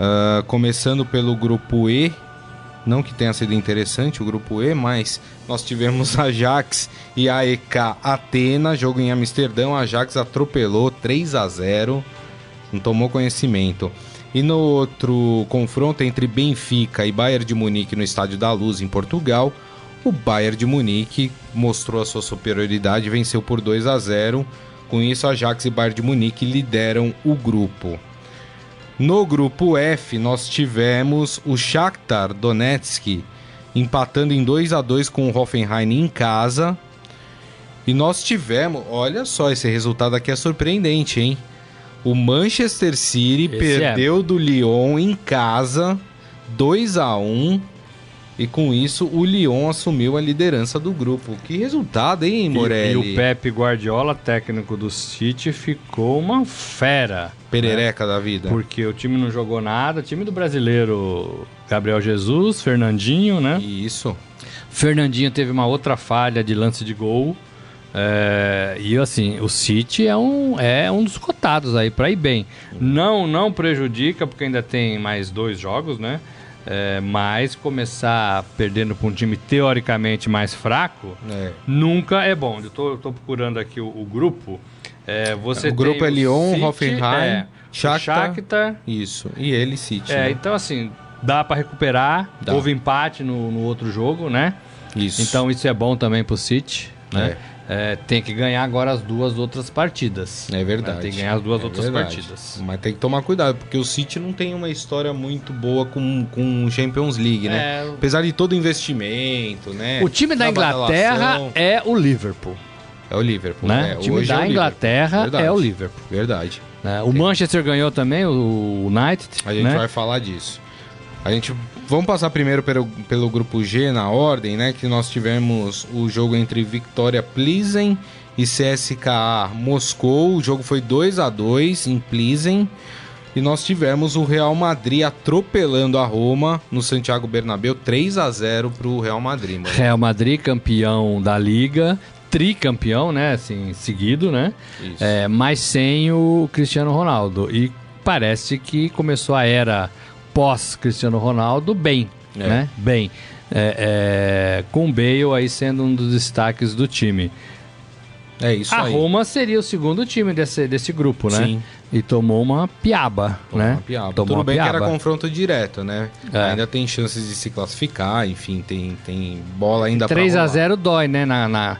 Ah, começando pelo grupo E. Não que tenha sido interessante o grupo E, mas nós tivemos Ajax e AEK Atena, jogo em Amsterdã. O Ajax atropelou 3 a 0 não tomou conhecimento. E no outro confronto entre Benfica e Bayern de Munique no Estádio da Luz, em Portugal, o Bayern de Munique mostrou a sua superioridade e venceu por 2 a 0. Com isso, Ajax e Bayern de Munique lideram o grupo. No grupo F, nós tivemos o Shakhtar Donetsk empatando em 2 a 2 com o Hoffenheim em casa. E nós tivemos, olha só, esse resultado aqui é surpreendente, hein? O Manchester City Esse perdeu do Lyon em casa 2 a 1 e com isso o Lyon assumiu a liderança do grupo. Que resultado, hein, E, Morelli? e o Pepe Guardiola, técnico do City, ficou uma fera. Perereca da vida. Porque o time não jogou nada. O time do brasileiro Gabriel Jesus, Fernandinho, né? Isso. Fernandinho teve uma outra falha de lance de gol. É, e assim, o City é um, é um dos cotados aí para ir bem. Não, não prejudica, porque ainda tem mais dois jogos, né? É, mas começar perdendo para um time teoricamente mais fraco É. nunca é bom. Eu tô, eu tô procurando aqui o, o grupo. É, você O grupo é Lyon, City, Hoffenheim, é, Shakhtar. Shakhtar Isso. E ele, City. é, né? então assim, dá para recuperar. Dá. Houve empate no, no outro jogo, né? Isso. Então isso é bom também pro City, né? É, tem que ganhar agora as duas outras partidas. É verdade. né? Tem que ganhar as duas É outras verdade. partidas. Mas tem que tomar cuidado, porque o City não tem uma história muito boa com, com Champions League, né? É. Apesar de todo o investimento, né? O time da Inglaterra badalação. é o Liverpool, é o Liverpool, né? né? o time é da o Inglaterra Liverpool. é o Verdade. Liverpool. Verdade. né? O Manchester ganhou também, o United, A gente né? vai falar disso. A gente vamos passar primeiro pelo, pelo grupo G na ordem, né? Que nós tivemos o jogo entre Victoria Plizen e CSKA Moscou. O jogo foi 2 a 2 em Plizen. E nós tivemos o Real Madrid atropelando a Roma no Santiago Bernabéu 3 a 0 pro Real Madrid, mano. Real Madrid campeão da Liga, tricampeão, né? Assim, seguido, né? É, mas sem o Cristiano Ronaldo. E parece que começou a era pós-Cristiano Ronaldo bem, É. né? Bem. É, é, com o Bale aí sendo um dos destaques do time. É isso a aí. Roma seria o segundo time desse, desse grupo, né? Sim. E tomou uma piaba, Tomou né? uma piaba. Tomou Tudo uma bem que piaba. era confronto direto, né? É. Ainda tem chances de se classificar, enfim, tem, tem bola ainda pra 3 a rolar. 0 dói, né? Na, na,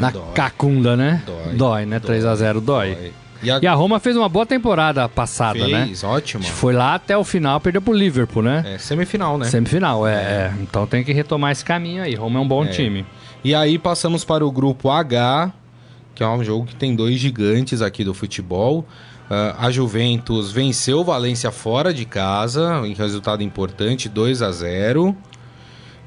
na Dói. cacunda, né? Dói. né? 3 a 0 dói. E a, E a Roma fez uma boa temporada passada, né? fez, ótimo. Foi lá até o final, perdeu pro Liverpool, né? É, semifinal, né? Semifinal, é, é. Então tem que retomar esse caminho aí. Roma é um bom time. E aí passamos para o grupo H, que é um jogo que tem dois gigantes aqui do futebol. Ah, a Juventus venceu o Valência fora de casa, em resultado importante, 2 a 0.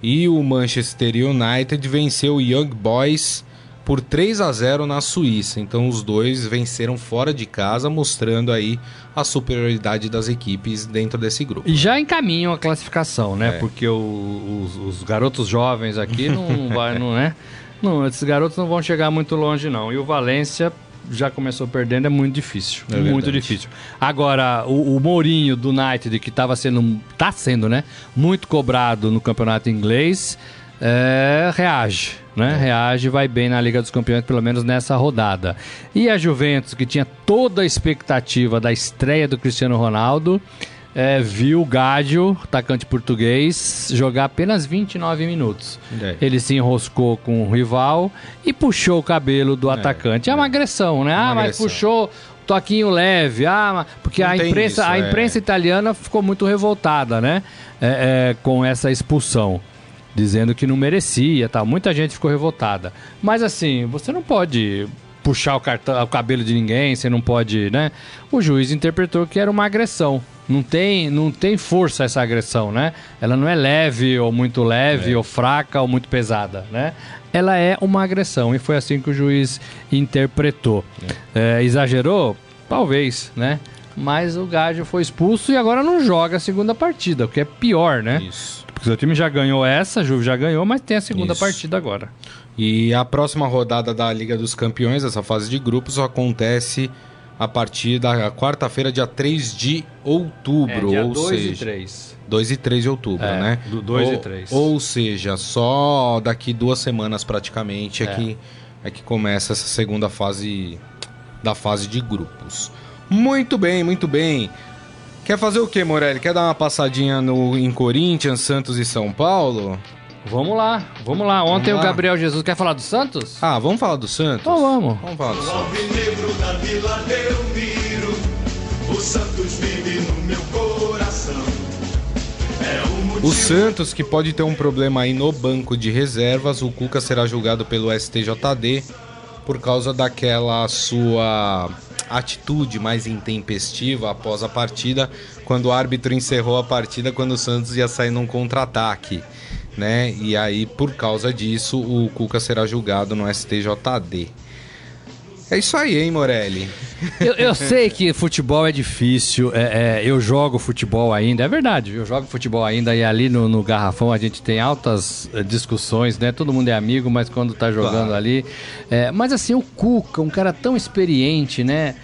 E o Manchester United venceu o Young Boys por 3 a 0 na Suíça. Então os dois venceram fora de casa, mostrando aí a superioridade das equipes dentro desse grupo. E já encaminham a classificação, né? É. Porque o- os, os garotos jovens aqui não vai, não é? Não, esses garotos não vão chegar muito longe, não. E o Valência já começou perdendo, é muito difícil. É muito verdade. difícil. Agora, o, o Mourinho do United, que estava sendo. tá sendo, né? Muito cobrado no campeonato inglês, é, reage. Né? Reage e vai bem na Liga dos Campeões, pelo menos nessa rodada. E a Juventus, que tinha toda a expectativa da estreia do Cristiano Ronaldo, é, viu o Gádio, atacante português, jogar apenas 29 minutos. É. Ele se enroscou com o rival e puxou o cabelo do atacante. É uma agressão, né? Uma ah, mas agressão. puxou toquinho leve. Ah, mas- porque Não a imprensa, isso, a é. imprensa italiana ficou muito revoltada, né? É, é, com essa expulsão. Dizendo que não merecia, tal. Muita gente ficou revoltada. Mas assim, você não pode puxar o, cartão, o cabelo de ninguém, você não pode, né? O juiz interpretou que era uma agressão. Não tem, não tem força essa agressão, né? Ela não é leve ou muito leve, ou fraca ou muito pesada, né? Ela é uma agressão e foi assim que o juiz interpretou. É, exagerou? Talvez, né? Mas o Gádio foi expulso e agora não joga a segunda partida, o que é pior, né? Isso. Porque o seu time já ganhou essa, a Juve já ganhou, mas tem a segunda Isso. partida agora. E a próxima rodada da Liga dos Campeões, essa fase de grupos, acontece a partir da quarta-feira, dia 3 de outubro. ou seja, 3. 2 e 3 de outubro, É, né? do dois e Ou- três. Ou seja, só daqui duas semanas praticamente é, É. que, é que começa essa segunda fase da fase de grupos. Muito bem, muito bem. Quer fazer o que, Morelli? Quer dar uma passadinha no, em Corinthians, Santos e São Paulo? Vamos lá, vamos lá. Ontem Vamos o lá. Gabriel Jesus quer falar do Santos? Ah, vamos falar do Santos? Então vamos. Vamos falar do Santos. Alvinegro da Vila Belmiro, o Santos vive no meu coração. É o O Santos, que pode ter um problema aí no banco de reservas, o Cuca será julgado pelo STJD por causa daquela sua atitude mais intempestiva após a partida, quando o árbitro encerrou a partida, quando o Santos ia sair num contra-ataque, né? E aí, por causa disso, o Cuca será julgado no STJD. É isso aí, hein, Morelli? Eu, eu sei que futebol é difícil, é, é, eu jogo futebol ainda, é verdade, eu jogo futebol ainda e ali no, no Garrafão a gente tem altas eh, discussões, né? Todo mundo é amigo, mas quando tá jogando Claro. ali. é, mas assim, o Cuca, um cara tão experiente, né?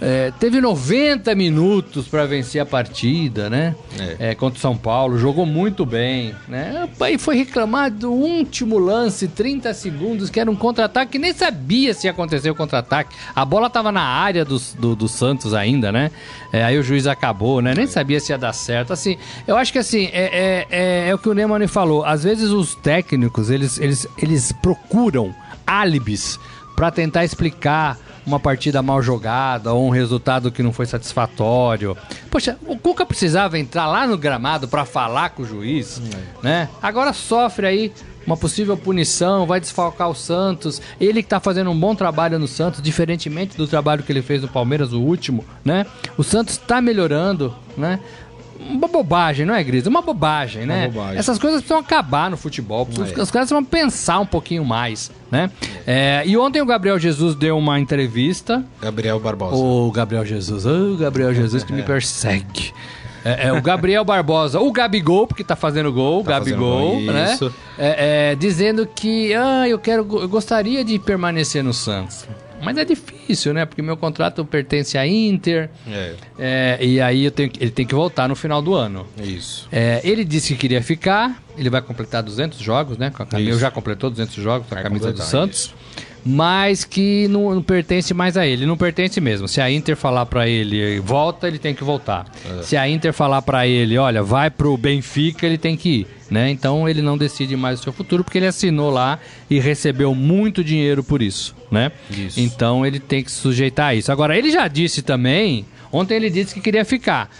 É, teve 90 minutos para vencer a partida, né? É. É, contra o São Paulo, jogou muito bem, né? Aí foi reclamar do último lance, 30 segundos, que era um contra-ataque, que nem sabia se ia acontecer o contra-ataque. A bola tava na área do, do, do Santos ainda, né? É, aí o juiz acabou, né? Nem sabia se ia dar certo. Assim, eu acho que assim, é, é, é, é o que o Neymar falou. Às vezes os técnicos, eles, eles, eles procuram álibis para tentar explicar uma partida mal jogada ou um resultado que não foi satisfatório. Poxa, o Cuca precisava entrar lá no gramado para falar com o juiz, né? Agora sofre aí uma possível punição, vai desfalcar o Santos. Ele que tá fazendo um bom trabalho no Santos, diferentemente do trabalho que ele fez no Palmeiras, o último, né? O Santos tá melhorando, né? Uma bobagem, não é, Gris? Uma bobagem, Uma né? bobagem. Essas coisas precisam acabar no futebol. Os, É. os caras precisam pensar um pouquinho mais, né? É, e ontem o Gabriel Jesus deu uma entrevista. Gabriel Barbosa. O Gabriel Jesus, o Gabriel Jesus que me persegue. É, é, o Gabriel Barbosa, o Gabigol, porque tá fazendo gol, Tá Gabigol, fazendo gol, né? isso. É, é, dizendo que, ah, eu quero, eu gostaria de permanecer no Santos. Mas é difícil, né? Porque meu contrato pertence à Inter. É, é, e aí eu tenho, ele tem que voltar no final do ano. isso. É, ele disse que queria ficar, ele vai completar 200 jogos, né? Com a camisa, Isso. já completou 200 jogos com a camisa do Santos. Mas que não, não pertence mais a ele, não pertence mesmo. Se a Inter falar pra ele volta, ele tem que voltar. É. Se a Inter falar pra ele, olha, vai pro Benfica, ele tem que ir, né? Então ele não decide mais o seu futuro porque ele assinou lá e recebeu muito dinheiro por isso, né? Isso. Então ele tem que se sujeitar a isso. Agora ele já disse também, ontem ele disse que queria ficar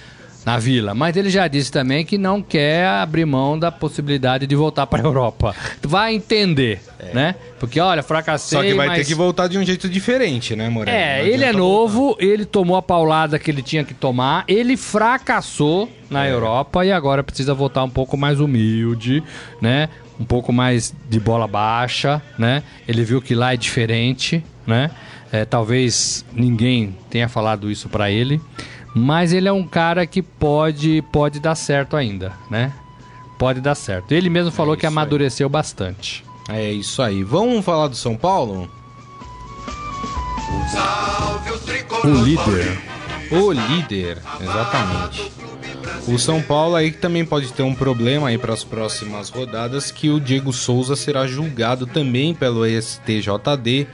na Vila, mas ele já disse também que não quer abrir mão da possibilidade de voltar para a Europa. Vai entender, né? Porque olha, fracassei, É. Só que vai mas... ter que voltar de um jeito diferente, né, Morelli? É, ele é novo, ele tomou a paulada que ele tinha que tomar, ele fracassou na É. Europa e agora precisa voltar um pouco mais humilde, né? Um pouco mais de bola baixa, né? Ele viu que lá é diferente, né? É, talvez ninguém tenha falado isso pra ele, mas ele é um cara que pode pode dar certo ainda, né? Pode dar certo. Ele mesmo falou que É aí. amadureceu bastante. É isso aí. Vamos falar do São Paulo? Salve o tricolor O líder. O líder, exatamente. O São Paulo aí também pode ter um problema aí para as próximas rodadas, que o Diego Souza será julgado também pelo STJD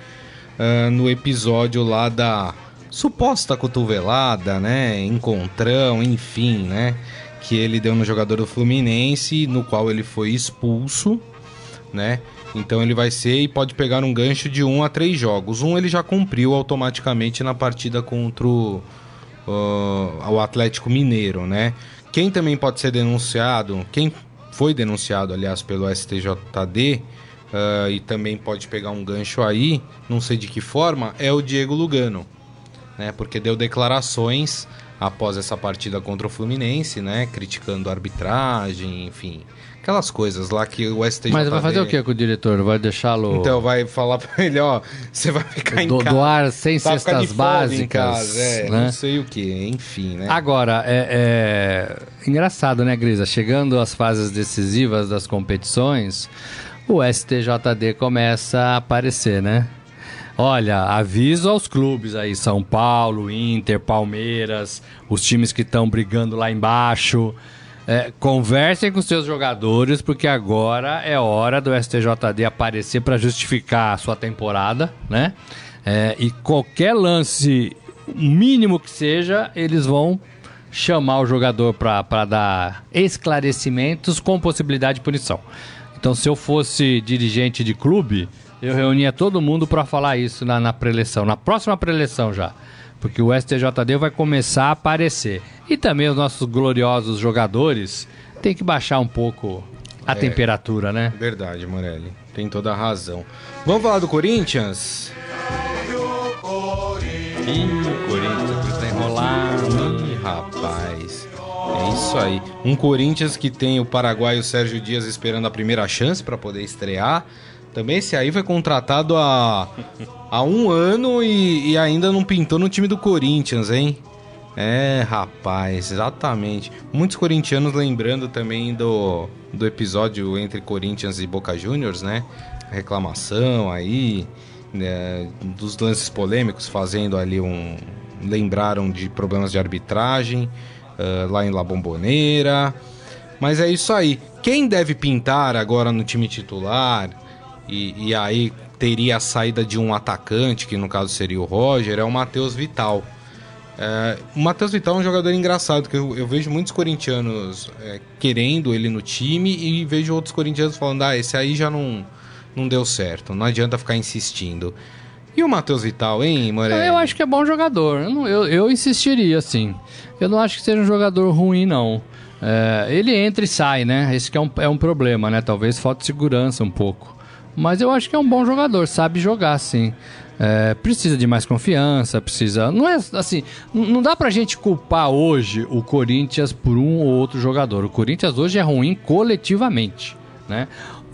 ah, no episódio lá da suposta cotovelada, né, encontrão, enfim, né, que ele deu no jogador do Fluminense, no qual ele foi expulso, né? Então ele vai ser e pode pegar um gancho de um a três jogos. Um ele já cumpriu automaticamente na partida contra o, ah, o Atlético Mineiro, né? Quem também pode ser denunciado, quem foi denunciado, aliás, pelo STJD ah, e também pode pegar um gancho aí, não sei de que forma, é o Diego Lugano, né? Porque deu declarações após essa partida contra o Fluminense, né? Criticando a arbitragem, enfim, aquelas coisas lá que o STJD. Mas vai fazer o que com o diretor? Vai deixá-lo Então vai falar pra ele, ó, você vai ficar em do, casa. doar sem de cestas básicas? casa, é, né? não sei o que, enfim, né? Agora, é, é engraçado, né, Grisa? Chegando às fases decisivas das competições, o STJD começa a aparecer, né? Olha, aviso aos clubes aí, São Paulo, Inter, Palmeiras, os times que estão brigando lá embaixo. É, conversem com seus jogadores, porque agora é hora do STJD aparecer para justificar a sua temporada, né? É, e qualquer lance mínimo que seja, eles vão chamar o jogador para dar esclarecimentos com possibilidade de punição. Então, se eu fosse dirigente de clube, eu reunia todo mundo para falar isso na, na preleção, na próxima preleção já. Porque o STJD vai começar a aparecer. E também os nossos gloriosos jogadores têm que baixar um pouco a temperatura, né? Verdade, Morelli. Tem toda a razão. Vamos falar do Corinthians? Ih, o Corinthians tá enrolado. Ih, rapaz. É isso aí. Um Corinthians que tem o paraguaio Sérgio Dias esperando a primeira chance para poder estrear. Também esse aí foi contratado há, há um ano e, e ainda não pintou no time do Corinthians, hein? É, rapaz, exatamente. Muitos corintianos lembrando também do, do episódio entre Corinthians e Boca Juniors, né? Reclamação aí, né, dos lances polêmicos, fazendo ali um. Lembraram de problemas de arbitragem ah, lá em La Bombonera. Mas é isso aí. Quem deve pintar agora no time titular, e, e aí teria a saída de um atacante, que no caso seria o Roger, é o Matheus Vital. É, o Matheus Vital é um jogador engraçado, que eu, eu vejo muitos corintianos é, querendo ele no time e vejo outros corintianos falando: ah, esse aí já não, não deu certo, não adianta ficar insistindo. E o Matheus Vital, hein, Morelli? Eu acho que é bom jogador. Eu, não- eu, eu insistiria, sim. Eu não acho que seja um jogador ruim, não. É, ele entra e sai, né? Esse é um, é um problema, né? Talvez falta segurança um pouco. Mas eu acho que é um bom jogador, sabe jogar, sim. É, precisa de mais confiança, precisa. Não é assim. Não dá pra gente culpar hoje o Corinthians por um ou outro jogador. O Corinthians hoje é ruim coletivamente, né?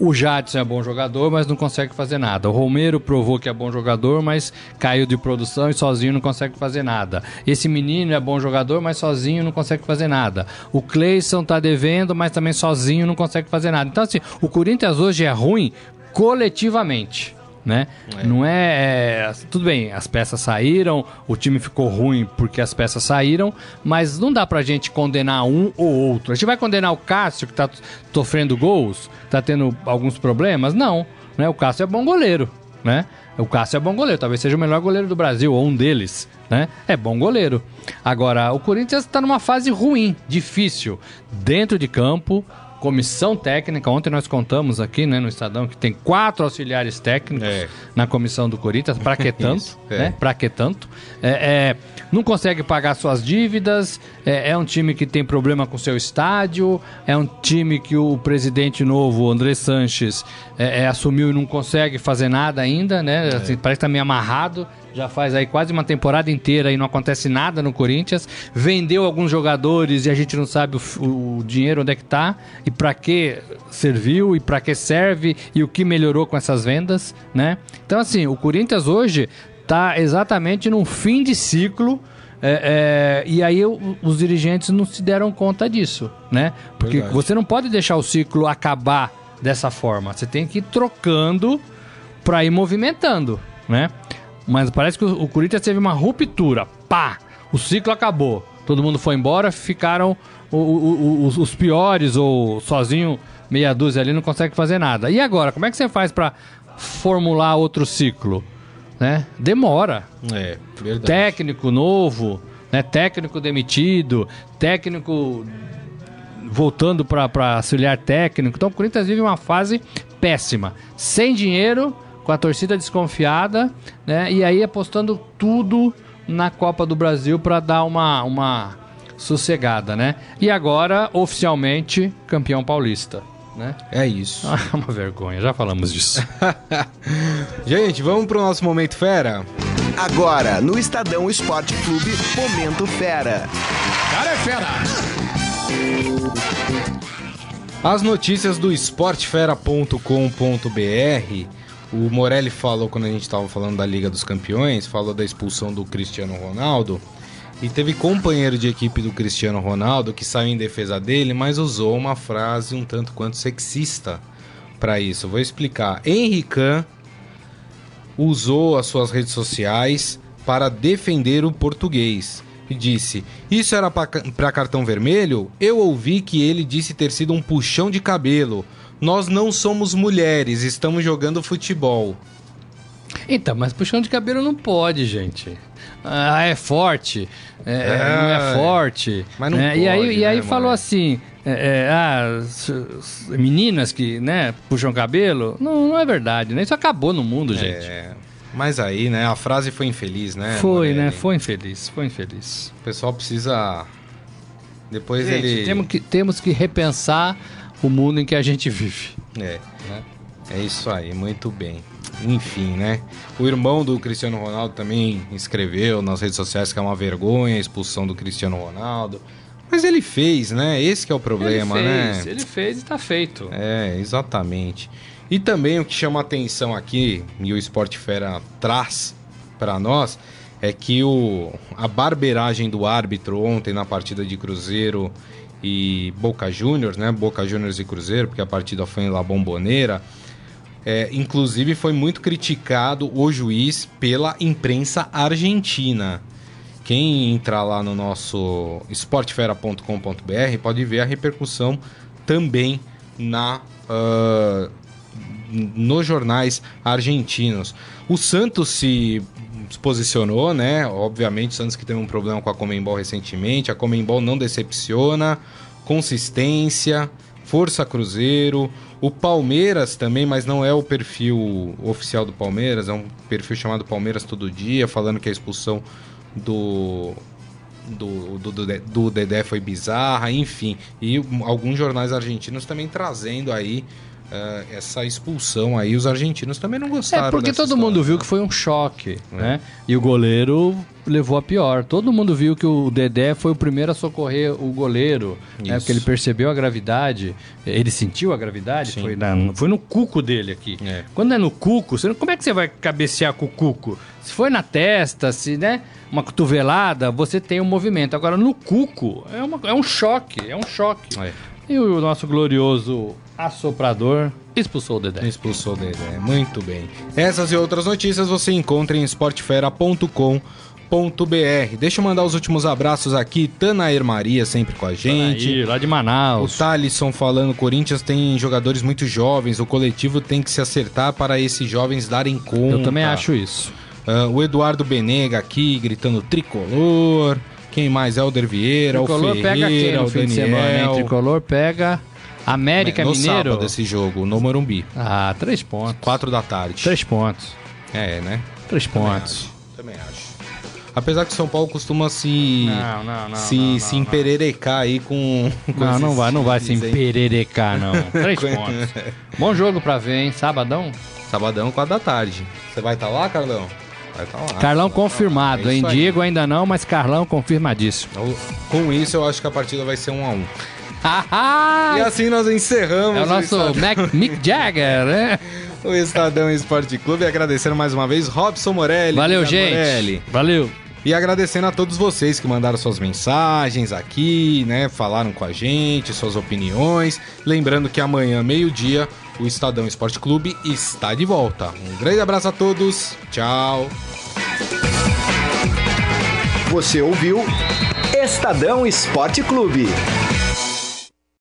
O Jadson é bom jogador, mas não consegue fazer nada. O Romero provou que é bom jogador, mas caiu de produção e sozinho não consegue fazer nada. Esse menino é bom jogador, mas sozinho não consegue fazer nada. O Cleison tá devendo, mas também sozinho não consegue fazer nada. Então, assim, o Corinthians hoje é ruim coletivamente. Né? Não é, é- Tudo bem, as peças saíram, o time ficou ruim porque as peças saíram, mas não dá pra gente condenar um ou outro. A gente vai condenar o Cássio, que tá sofrendo gols, tá tendo alguns problemas? Não. Né? O Cássio é bom goleiro. Né? O Cássio é bom goleiro, talvez seja o melhor goleiro do Brasil, ou um deles. Né? É bom goleiro. Agora, o Corinthians está numa fase ruim, difícil, dentro de campo. Comissão técnica, ontem nós contamos aqui né, no Estadão que tem quatro auxiliares técnicos É. na comissão do Corinthians, pra que tanto? Isso, é. né? Pra que tanto? É, é, não consegue pagar suas dívidas, é, é um time que tem problema com seu estádio, é um time que o presidente novo, André Sanches, é, é, assumiu e não consegue fazer nada ainda, né? Assim, parece que tá meio amarrado. Já faz aí quase uma temporada inteira e não acontece nada no Corinthians. Vendeu alguns jogadores e a gente não sabe o, o dinheiro onde é que tá e pra que serviu e pra que serve e o que melhorou com essas vendas, né? Então assim, o Corinthians hoje tá exatamente num fim de ciclo é, é, e aí o- os dirigentes não se deram conta disso, né? Porque Verdade. você não pode deixar o ciclo acabar dessa forma. Você tem que ir trocando pra ir movimentando, né? Mas parece que o, Corinthians teve uma ruptura. Pá! O ciclo acabou. Todo mundo foi embora, ficaram o- o- os, os piores ou sozinho, meia dúzia ali, não consegue fazer nada. E agora, como é que você faz pra formular outro ciclo? Né? Demora É, verdade. técnico novo, né? Técnico demitido, técnico voltando para auxiliar técnico. Então o Corinthians vive uma fase péssima, sem dinheiro, com a torcida desconfiada, né? E aí apostando tudo na Copa do Brasil para dar uma uma sossegada, né? E agora oficialmente campeão paulista, né? É isso. É uma vergonha, já falamos disso. Gente, vamos pro nosso Momento Fera? Agora, no Estadão Esporte Clube, Momento Fera. Cara é fera! As notícias do esportefera.com.br. O Morelli falou quando a gente estava falando da Liga dos Campeões, falou da expulsão do Cristiano Ronaldo. E teve companheiro de equipe do Cristiano Ronaldo que saiu em defesa dele, mas usou uma frase um tanto quanto sexista para isso. Vou explicar. Henrican usou as suas redes sociais para defender o português e disse: Isso era para cartão vermelho? Eu ouvi que ele disse ter sido um puxão de cabelo. Nós não somos mulheres, estamos jogando futebol. Então, mas puxão de cabelo não pode, gente. Ah, é forte. É, não é É, forte. mas não? E aí, pode, e aí né, falou mano? assim: é, é, ah, meninas que, né, puxam cabelo. Não, não é verdade, né? Isso acabou no mundo, gente. É, mas aí, né, a frase foi infeliz, né? foi, Morelli? né? Foi infeliz, foi infeliz. O pessoal precisa. Depois Gente, ele. temos, que, temos que repensar o mundo em que a gente vive. É. É isso aí, muito bem. Enfim, né? O irmão do Cristiano Ronaldo também escreveu nas redes sociais que é uma vergonha a expulsão do Cristiano Ronaldo. Mas ele fez, né? Esse que é o problema, ele né? fez, ele fez e tá feito. É, exatamente. E também o que chama atenção aqui, e o Esporte Fera traz para nós, é que o, a barbeiragem do árbitro ontem na partida de Cruzeiro e Boca Juniors, né? Boca Juniors e Cruzeiro, porque a partida foi em La Bombonera. É, inclusive foi muito criticado o juiz pela imprensa argentina. Quem entrar lá no nosso esportefera.com.br pode ver a repercussão também na ah, nos jornais argentinos. O Santos se posicionou, né? Obviamente, o Santos que teve um problema com a Comembol recentemente. A Comembol não decepciona, consistência, força Cruzeiro. O Palmeiras também, mas não é o perfil oficial do Palmeiras, é um perfil chamado Palmeiras Todo Dia, falando que a expulsão do, do, do, do Dedé foi bizarra, enfim. E alguns jornais argentinos também trazendo aí eh, essa expulsão aí. Os argentinos também não gostaram. É porque todo história, mundo viu né? que foi um choque, né? E o goleiro levou a pior. Todo mundo viu que o Dedé foi o primeiro a socorrer o goleiro, né? Isso. Porque ele percebeu a gravidade, ele sentiu a gravidade, Sim. foi, na- foi no cuco dele aqui. É. Quando é no cuco, você, não- como é que você vai cabecear com o cuco? Se foi na testa, se, né? Uma cotovelada, você tem um movimento. Agora, no cuco, é, uma- é um choque, é um choque. É. E o nosso glorioso assoprador expulsou o Dedé. Expulsou o Dedé. Muito bem. Essas e outras notícias você encontra em esportefera.com.br. Deixa eu mandar os últimos abraços aqui. Tanaer Maria sempre com a gente. Aí, lá de O Manaus. Thalisson falando, Corinthians tem jogadores muito jovens, o coletivo tem que se acertar para esses jovens darem conta. Eu também acho isso. Ah, o Eduardo Benega aqui, gritando tricolor. Quem mais? Helder Vieira, Tricolor o Ferreira, pega quem no o fim de semana? Daniel. Tricolor pega América no Mineiro. sábado esse jogo, no Morumbi. Ah, três pontos. Quatro da tarde. Três pontos. É, né? Três Também pontos. acho. Também acho. Apesar que o São Paulo costuma se Não, não, não, se, se empererecar aí com, com Não, não vai, não vai se empererecar, não. Três pontos. Bom jogo pra ver, hein? Sabadão. Sabadão, quatro da tarde. Você vai estar lá, Carlão? Vai estar lá. Carlão confirmado, É hein? Diego ainda não, mas Carlão confirmadíssimo. Com isso, eu acho que a partida vai ser um a um. E assim nós encerramos É o nosso Estadão, Mac, Mick Jagger, né? o Estadão Esporte Clube. Agradecendo mais uma vez Robson Morelli. Valeu, gente. Morelli. Valeu. E agradecendo a todos vocês que mandaram suas mensagens aqui, né? Falaram com a gente, suas opiniões. Lembrando que amanhã, meio-dia, o Estadão Esporte Clube está de volta. Um grande abraço a todos. Tchau. Você ouviu Estadão Esporte Clube.